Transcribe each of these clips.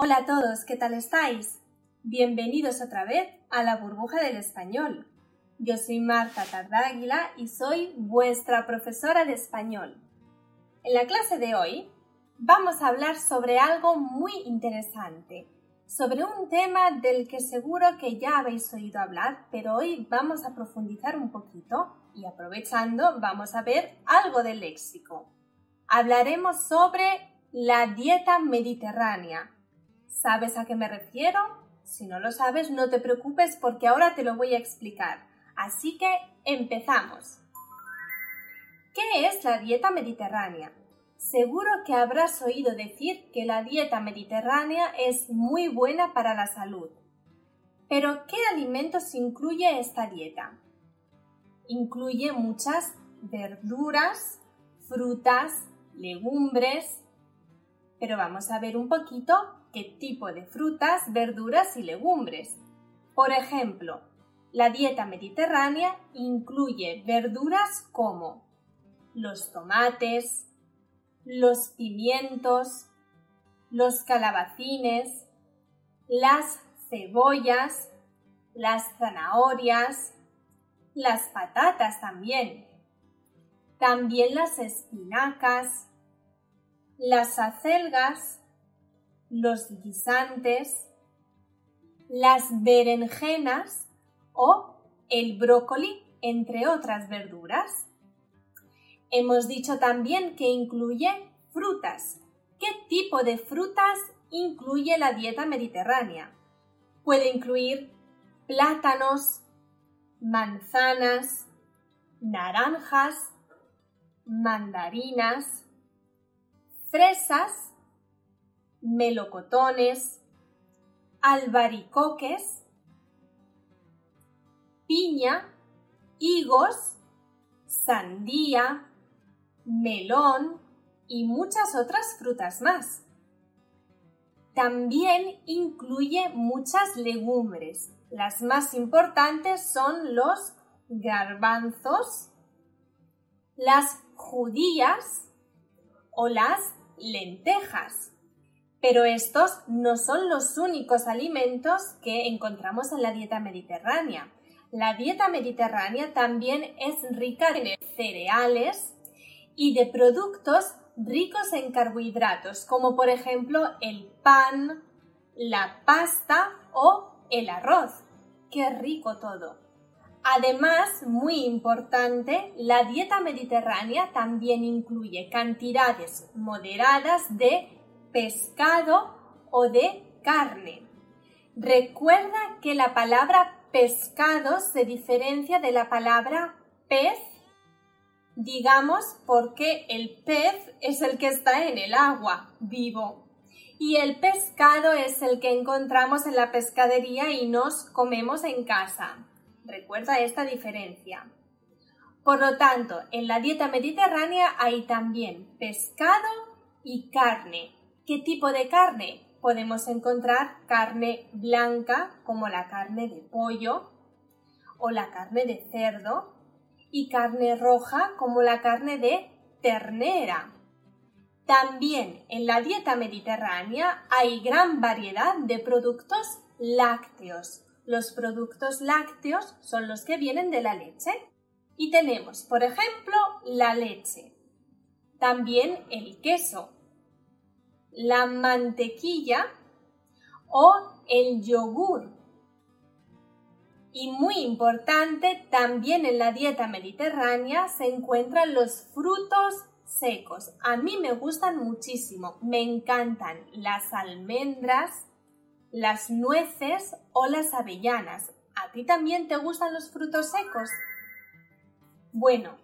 Hola a todos, ¿qué tal estáis? Bienvenidos otra vez a la burbuja del español. Yo soy Marta Tardáguila y soy vuestra profesora de español. En la clase de hoy vamos a hablar sobre algo muy interesante, sobre un tema del que seguro que ya habéis oído hablar, pero hoy vamos a profundizar un poquito y aprovechando vamos a ver algo del léxico. Hablaremos sobre la dieta mediterránea ¿Sabes a qué me refiero? Si no lo sabes, no te preocupes porque ahora te lo voy a explicar. Así que empezamos. ¿Qué es la dieta mediterránea? Seguro que habrás oído decir que la dieta mediterránea es muy buena para la salud. Pero ¿qué alimentos incluye esta dieta? Incluye muchas verduras, frutas, legumbres. Pero vamos a ver un poquito qué tipo de frutas, verduras y legumbres. Por ejemplo, la dieta mediterránea incluye verduras como los tomates, los pimientos, los calabacines, las cebollas, las zanahorias, las patatas también, también las espinacas, las acelgas, los guisantes, las berenjenas o el brócoli, entre otras verduras. Hemos dicho también que incluye frutas. ¿Qué tipo de frutas incluye la dieta mediterránea? Puede incluir plátanos, manzanas, naranjas, mandarinas, fresas melocotones, albaricoques, piña, higos, sandía, melón y muchas otras frutas más. También incluye muchas legumbres. Las más importantes son los garbanzos, las judías o las lentejas. Pero estos no son los únicos alimentos que encontramos en la dieta mediterránea. La dieta mediterránea también es rica de cereales y de productos ricos en carbohidratos, como por ejemplo el pan, la pasta o el arroz. ¡Qué rico todo! Además, muy importante, la dieta mediterránea también incluye cantidades moderadas de pescado o de carne. Recuerda que la palabra pescado se diferencia de la palabra pez, digamos porque el pez es el que está en el agua, vivo, y el pescado es el que encontramos en la pescadería y nos comemos en casa. Recuerda esta diferencia. Por lo tanto, en la dieta mediterránea hay también pescado y carne, ¿Qué tipo de carne? Podemos encontrar carne blanca como la carne de pollo o la carne de cerdo y carne roja como la carne de ternera. También en la dieta mediterránea hay gran variedad de productos lácteos. Los productos lácteos son los que vienen de la leche. Y tenemos, por ejemplo, la leche. También el queso, la mantequilla o el yogur. Y muy importante, también en la dieta mediterránea se encuentran los frutos secos. A mí me gustan muchísimo, me encantan las almendras, las nueces o las avellanas. ¿A ti también te gustan los frutos secos? Bueno,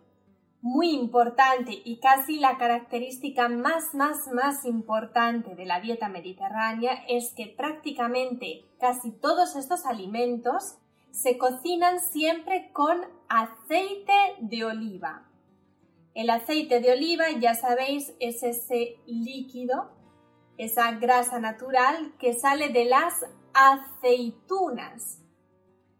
muy importante y casi la característica más, más, más importante de la dieta mediterránea es que prácticamente casi todos estos alimentos se cocinan siempre con aceite de oliva. El aceite de oliva, ya sabéis, es ese líquido, esa grasa natural que sale de las aceitunas.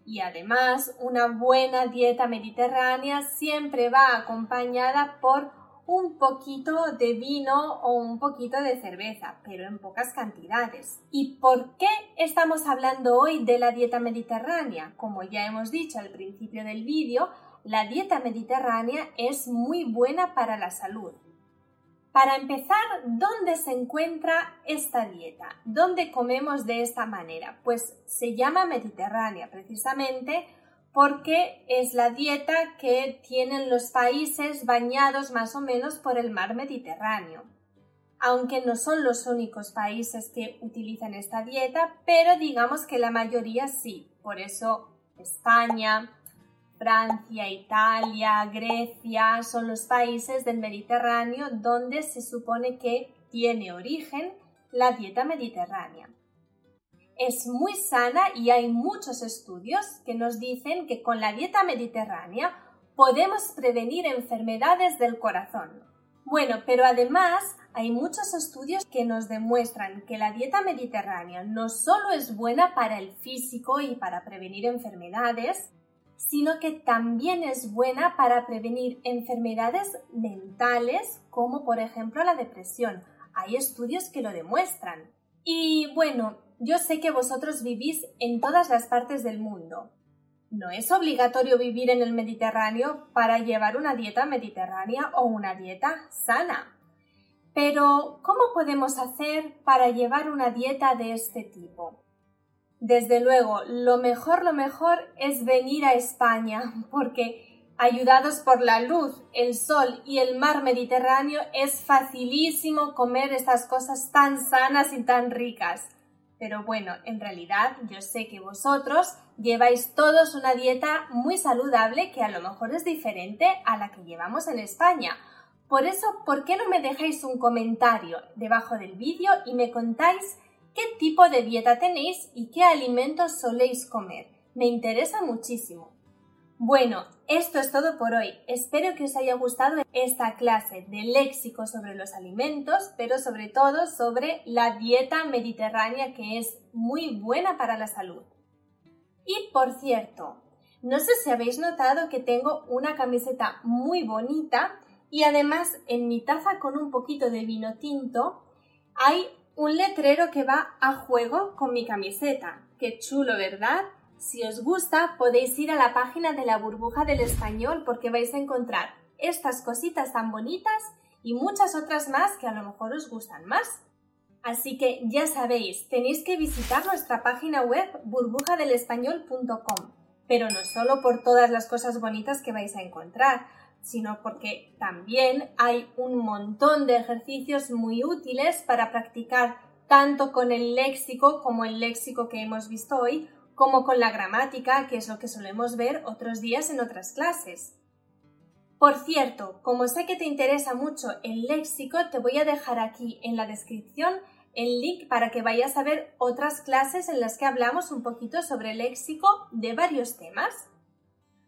Y además, una buena dieta mediterránea siempre va acompañada por un poquito de vino o un poquito de cerveza, pero en pocas cantidades. ¿Y por qué estamos hablando hoy de la dieta mediterránea? Como ya hemos dicho al principio del vídeo, la dieta mediterránea es muy buena para la salud. Para empezar, ¿dónde se encuentra esta dieta? ¿Dónde comemos de esta manera? Pues se llama mediterránea precisamente porque es la dieta que tienen los países bañados más o menos por el mar Mediterráneo. Aunque no son los únicos países que utilizan esta dieta, pero digamos que la mayoría sí. Por eso España, Francia, Italia, Grecia son los países del Mediterráneo donde se supone que tiene origen la dieta mediterránea es muy sana y hay muchos estudios que nos dicen que con la dieta mediterránea podemos prevenir enfermedades del corazón. Bueno, pero además hay muchos estudios que nos demuestran que la dieta mediterránea no solo es buena para el físico y para prevenir enfermedades, sino que también es buena para prevenir enfermedades mentales como por ejemplo la depresión. Hay estudios que lo demuestran. Y bueno, yo sé que vosotros vivís en todas las partes del mundo. No es obligatorio vivir en el Mediterráneo para llevar una dieta mediterránea o una dieta sana. Pero, ¿cómo podemos hacer para llevar una dieta de este tipo? Desde luego, lo mejor, lo mejor es venir a España, porque ayudados por la luz, el sol y el mar Mediterráneo es facilísimo comer estas cosas tan sanas y tan ricas. Pero bueno, en realidad yo sé que vosotros lleváis todos una dieta muy saludable que a lo mejor es diferente a la que llevamos en España. Por eso, ¿por qué no me dejáis un comentario debajo del vídeo y me contáis qué tipo de dieta tenéis y qué alimentos soléis comer? Me interesa muchísimo. Bueno, esto es todo por hoy. Espero que os haya gustado esta clase de léxico sobre los alimentos, pero sobre todo sobre la dieta mediterránea que es muy buena para la salud. Y por cierto, no sé si habéis notado que tengo una camiseta muy bonita y además en mi taza con un poquito de vino tinto hay un letrero que va a juego con mi camiseta. Qué chulo, ¿verdad? Si os gusta, podéis ir a la página de la burbuja del español porque vais a encontrar estas cositas tan bonitas y muchas otras más que a lo mejor os gustan más. Así que ya sabéis, tenéis que visitar nuestra página web burbujadelespañol.com, pero no solo por todas las cosas bonitas que vais a encontrar, sino porque también hay un montón de ejercicios muy útiles para practicar tanto con el léxico como el léxico que hemos visto hoy, como con la gramática, que es lo que solemos ver otros días en otras clases. Por cierto, como sé que te interesa mucho el léxico, te voy a dejar aquí en la descripción el link para que vayas a ver otras clases en las que hablamos un poquito sobre léxico de varios temas.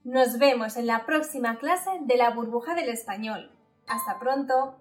Nos vemos en la próxima clase de la burbuja del español. Hasta pronto.